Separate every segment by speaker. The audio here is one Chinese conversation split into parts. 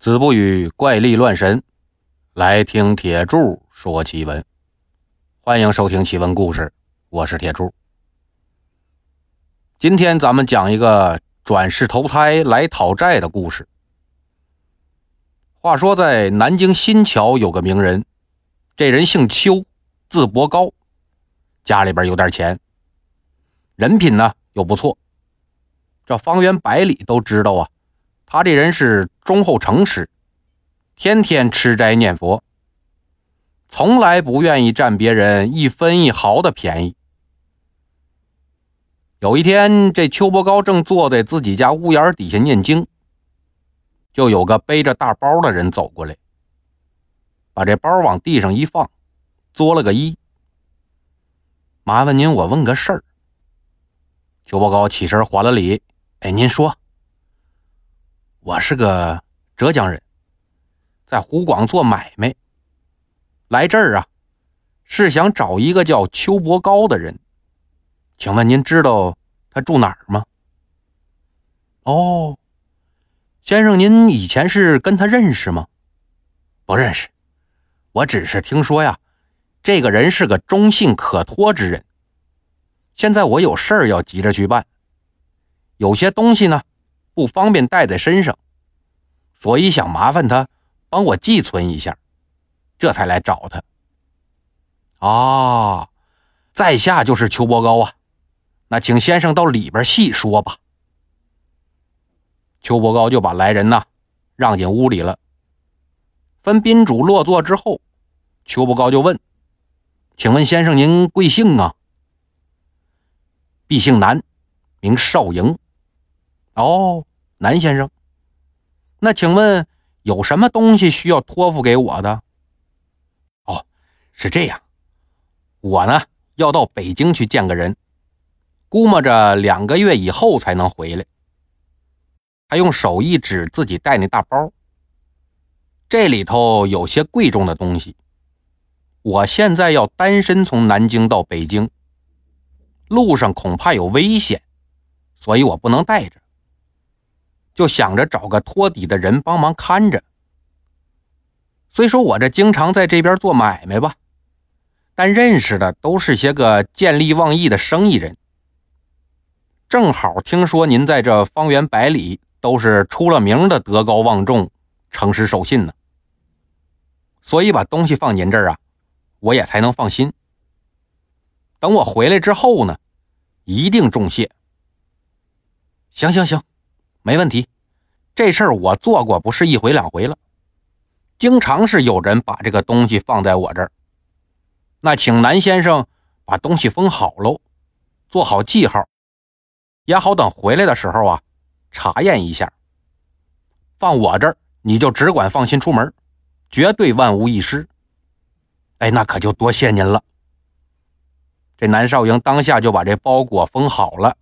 Speaker 1: 子不语怪力乱神，来听铁柱说奇闻。欢迎收听奇闻故事，我是铁柱。今天咱们讲一个转世投胎来讨债的故事。话说在南京新桥有个名人，这人姓邱，字伯高，家里边有点钱，人品呢又不错。这方圆百里都知道啊，他这人是忠厚诚实，天天吃斋念佛，从来不愿意占别人一分一毫的便宜。有一天，这邱伯高正坐在自己家屋檐底下念经，就有个背着大包的人走过来，把这包往地上一放，作了个揖：“麻烦您，我问个事儿。”邱伯高起身还了礼。哎，您说，我是个浙江人，在湖广做买卖，来这儿啊，是想找一个叫邱伯高的人，请问您知道他住哪儿吗？哦，先生，您以前是跟他认识吗？不认识，我只是听说呀，这个人是个忠信可托之人。现在我有事儿要急着去办。有些东西呢，不方便带在身上，所以想麻烦他帮我寄存一下，这才来找他。啊，在下就是邱伯高啊，那请先生到里边细说吧。邱伯高就把来人呐让进屋里了。分宾主落座之后，邱伯高就问：“请问先生您贵姓啊？”“敝姓南，名少营。”哦，南先生，那请问有什么东西需要托付给我的？哦，是这样，我呢要到北京去见个人，估摸着两个月以后才能回来。他用手一指自己带那大包，这里头有些贵重的东西。我现在要单身从南京到北京，路上恐怕有危险，所以我不能带着。就想着找个托底的人帮忙看着。虽说我这经常在这边做买卖吧，但认识的都是些个见利忘义的生意人。正好听说您在这方圆百里都是出了名的德高望重、诚实守信呢，所以把东西放您这儿啊，我也才能放心。等我回来之后呢，一定重谢。行行行。没问题，这事儿我做过，不是一回两回了，经常是有人把这个东西放在我这儿。那请南先生把东西封好喽，做好记号，也好等回来的时候啊查验一下。放我这儿，你就只管放心出门，绝对万无一失。哎，那可就多谢您了。这南少营当下就把这包裹封好了，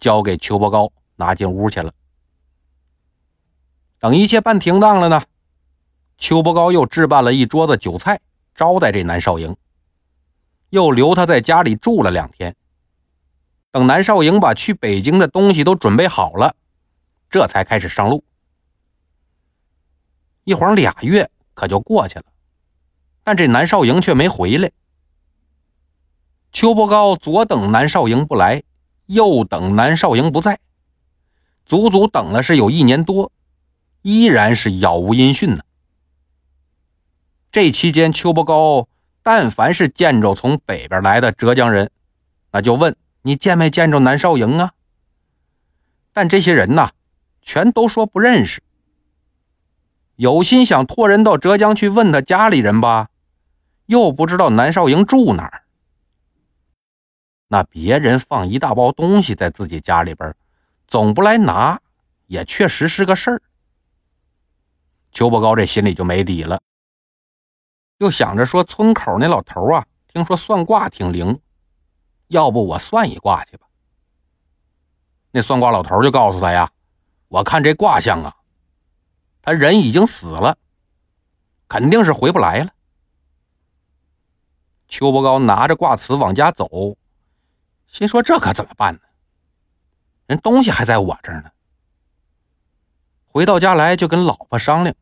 Speaker 1: 交给邱伯高，拿进屋去了。等一切办停当了呢，邱伯高又置办了一桌子酒菜招待这南少营，又留他在家里住了两天。等南少营把去北京的东西都准备好了，这才开始上路。一晃俩月可就过去了，但这南少营却没回来。邱伯高左等南少营不来，右等南少营不在，足足等了是有一年多。依然是杳无音讯呢。这期间，邱伯高但凡是见着从北边来的浙江人，那就问你见没见着南少营啊？但这些人呐，全都说不认识。有心想托人到浙江去问他家里人吧，又不知道南少营住哪儿。那别人放一大包东西在自己家里边，总不来拿，也确实是个事儿。邱伯高这心里就没底了，又想着说：“村口那老头啊，听说算卦挺灵，要不我算一卦去吧。”那算卦老头就告诉他呀：“我看这卦象啊，他人已经死了，肯定是回不来了。”邱伯高拿着卦辞往家走，心说：“这可怎么办呢？人东西还在我这儿呢。”回到家来就跟老婆商量。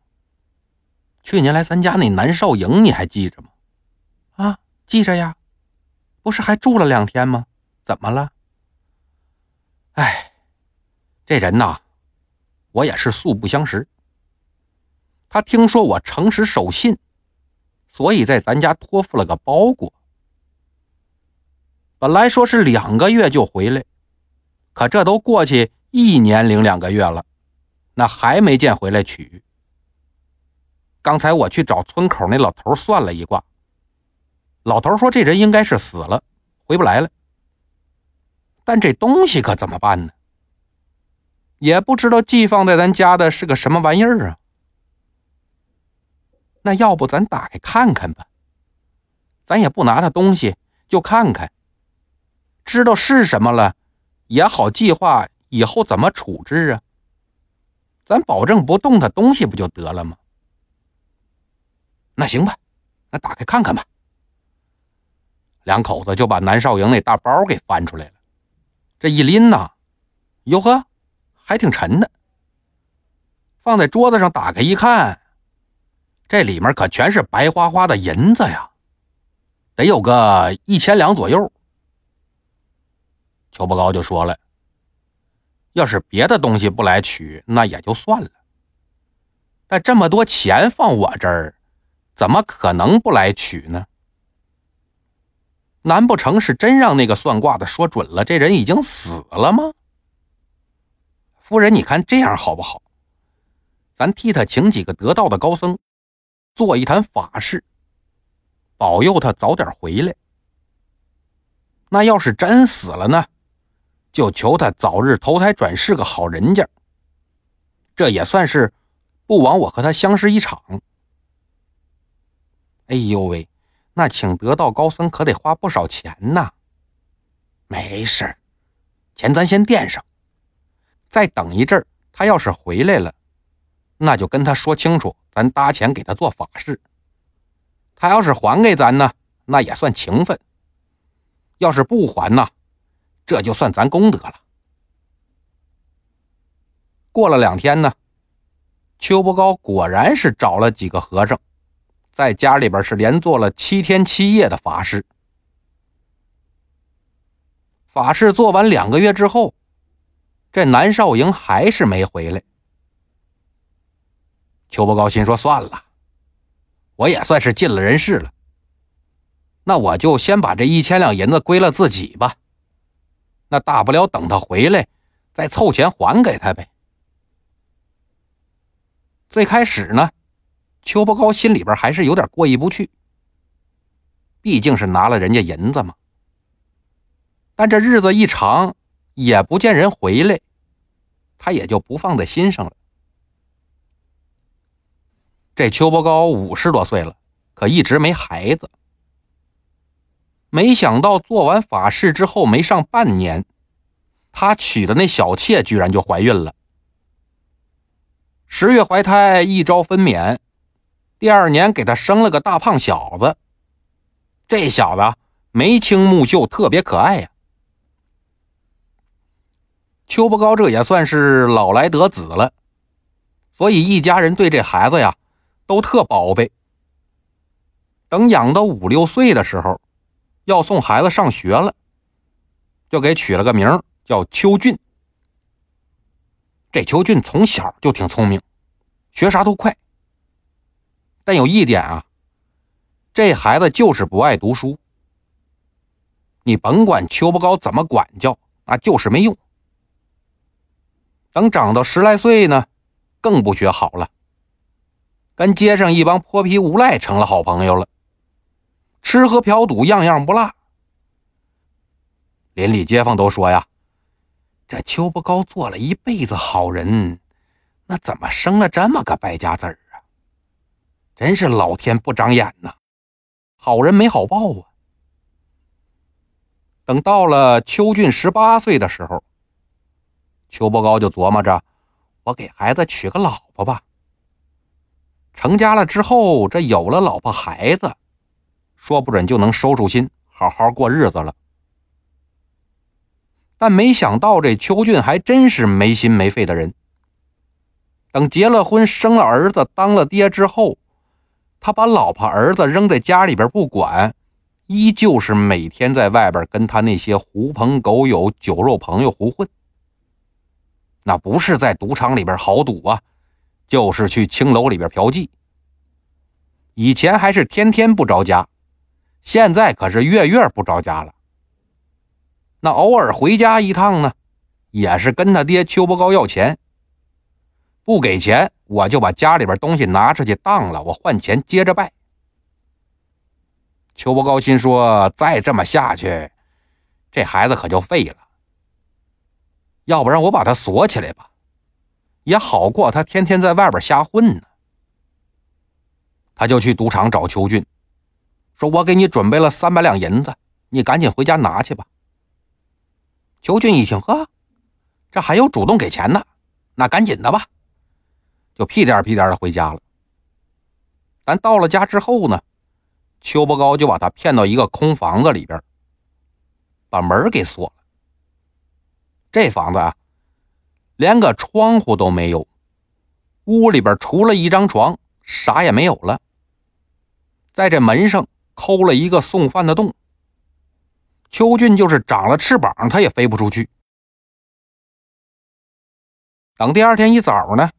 Speaker 1: 去年来咱家那南少营，你还记着吗？啊，记着呀，不是还住了两天吗？怎么了？哎，这人呐，我也是素不相识。他听说我诚实守信，所以在咱家托付了个包裹。本来说是两个月就回来，可这都过去一年零两个月了，那还没见回来取。刚才我去找村口那老头算了一卦，老头说这人应该是死了，回不来了。但这东西可怎么办呢？也不知道寄放在咱家的是个什么玩意儿啊。那要不咱打开看看吧？咱也不拿他东西，就看看，知道是什么了，也好计划以后怎么处置啊。咱保证不动他东西，不就得了吗？那行吧，那打开看看吧。两口子就把南少营那大包给翻出来了，这一拎呐，哟呵，还挺沉的。放在桌子上，打开一看，这里面可全是白花花的银子呀，得有个一千两左右。邱不高就说了：“要是别的东西不来取，那也就算了。但这么多钱放我这儿。”怎么可能不来取呢？难不成是真让那个算卦的说准了，这人已经死了吗？夫人，你看这样好不好？咱替他请几个得道的高僧，做一坛法事，保佑他早点回来。那要是真死了呢，就求他早日投胎转世个好人家。这也算是不枉我和他相识一场。哎呦喂，那请得道高僧可得花不少钱呐。没事钱咱先垫上，再等一阵他要是回来了，那就跟他说清楚，咱搭钱给他做法事。他要是还给咱呢，那也算情分；要是不还呢，这就算咱功德了。过了两天呢，邱伯高果然是找了几个和尚。在家里边是连做了七天七夜的法事，法事做完两个月之后，这南少营还是没回来。邱伯高心说：“算了，我也算是尽了人事了，那我就先把这一千两银子归了自己吧。那大不了等他回来，再凑钱还给他呗。”最开始呢。邱伯高心里边还是有点过意不去，毕竟是拿了人家银子嘛。但这日子一长，也不见人回来，他也就不放在心上了。这邱伯高五十多岁了，可一直没孩子。没想到做完法事之后，没上半年，他娶的那小妾居然就怀孕了。十月怀胎，一朝分娩。第二年给他生了个大胖小子，这小子眉清目秀，特别可爱呀。邱不高这也算是老来得子了，所以一家人对这孩子呀都特宝贝。等养到五六岁的时候，要送孩子上学了，就给取了个名叫邱俊。这邱俊从小就挺聪明，学啥都快。但有一点啊，这孩子就是不爱读书。你甭管邱不高怎么管教，那就是没用。等长到十来岁呢，更不学好了，跟街上一帮泼皮无赖成了好朋友了，吃喝嫖赌样样不落。邻里街坊都说呀，这邱不高做了一辈子好人，那怎么生了这么个败家子儿？真是老天不长眼呐，好人没好报啊！等到了邱俊十八岁的时候，邱伯高就琢磨着，我给孩子娶个老婆吧。成家了之后，这有了老婆孩子，说不准就能收收心，好好过日子了。但没想到，这邱俊还真是没心没肺的人。等结了婚，生了儿子，当了爹之后，他把老婆儿子扔在家里边不管，依旧是每天在外边跟他那些狐朋狗友、酒肉朋友胡混。那不是在赌场里边豪赌啊，就是去青楼里边嫖妓。以前还是天天不着家，现在可是月月不着家了。那偶尔回家一趟呢，也是跟他爹邱伯高要钱。不给钱，我就把家里边东西拿出去当了，我换钱接着拜。邱伯高心说：“再这么下去，这孩子可就废了。要不然我把他锁起来吧，也好过他天天在外边瞎混呢。”他就去赌场找邱俊，说：“我给你准备了三百两银子，你赶紧回家拿去吧。”邱俊一听，呵，这还有主动给钱的，那赶紧的吧。就屁颠屁颠的回家了。但到了家之后呢，邱伯高就把他骗到一个空房子里边，把门给锁了。这房子啊，连个窗户都没有，屋里边除了一张床，啥也没有了。在这门上抠了一个送饭的洞。邱俊就是长了翅膀，他也飞不出去。等第二天一早呢。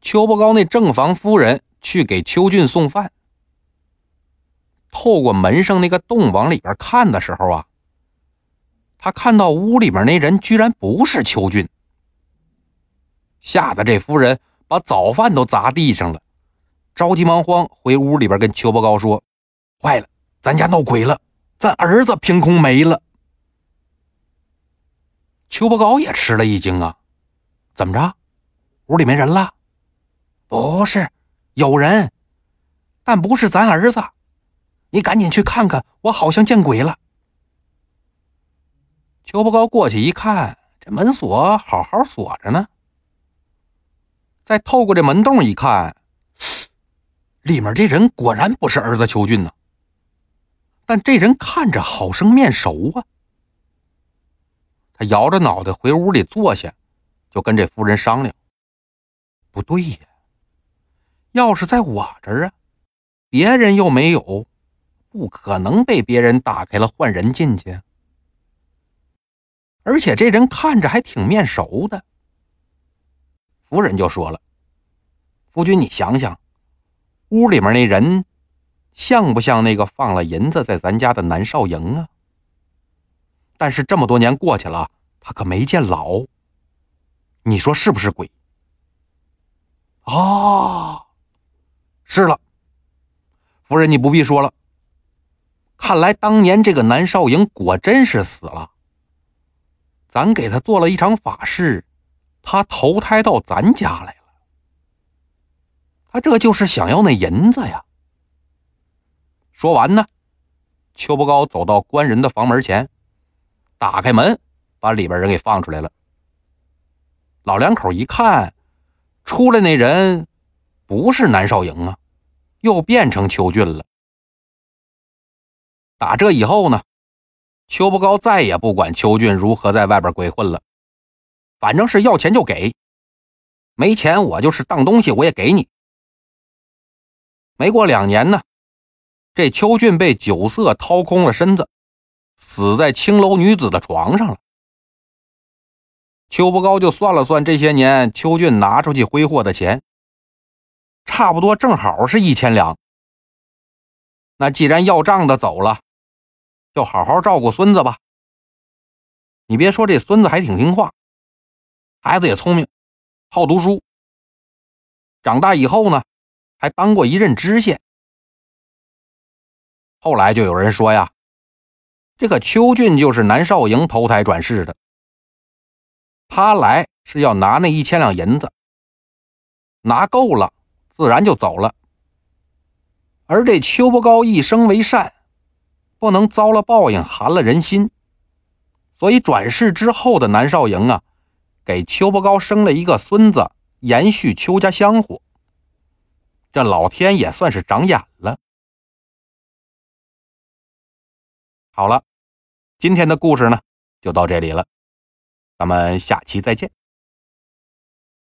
Speaker 1: 邱伯高那正房夫人去给邱俊送饭，透过门上那个洞往里边看的时候啊，他看到屋里边那人居然不是邱俊，吓得这夫人把早饭都砸地上了，着急忙慌回屋里边跟邱伯高说：“坏了，咱家闹鬼了，咱儿子凭空没了。”邱伯高也吃了一惊啊，怎么着，屋里没人了？不是，有人，但不是咱儿子。你赶紧去看看，我好像见鬼了。邱伯高过去一看，这门锁好好锁着呢。再透过这门洞一看，里面这人果然不是儿子邱俊呢。但这人看着好生面熟啊。他摇着脑袋回屋里坐下，就跟这夫人商量：“不对呀。”钥匙在我这儿啊，别人又没有，不可能被别人打开了换人进去。而且这人看着还挺面熟的。夫人就说了：“夫君，你想想，屋里面那人像不像那个放了银子在咱家的南少营啊？但是这么多年过去了，他可没见老。你说是不是鬼？”哦。是了，夫人，你不必说了。看来当年这个南少营果真是死了。咱给他做了一场法事，他投胎到咱家来了。他这就是想要那银子呀。说完呢，邱伯高走到官人的房门前，打开门，把里边人给放出来了。老两口一看，出来那人。不是南少营啊，又变成邱俊了。打这以后呢，邱不高再也不管邱俊如何在外边鬼混了，反正是要钱就给，没钱我就是当东西我也给你。没过两年呢，这邱俊被酒色掏空了身子，死在青楼女子的床上了。邱不高就算了算这些年邱俊拿出去挥霍的钱。差不多正好是一千两。那既然要账的走了，就好好照顾孙子吧。你别说，这孙子还挺听话，孩子也聪明，好读书。长大以后呢，还当过一任知县。后来就有人说呀，这个邱俊就是南少营投胎转世的，他来是要拿那一千两银子，拿够了。自然就走了，而这邱伯高一生为善，不能遭了报应，寒了人心，所以转世之后的南少营啊，给邱伯高生了一个孙子，延续邱家香火。这老天也算是长眼了。好了，今天的故事呢，就到这里了，咱们下期再见。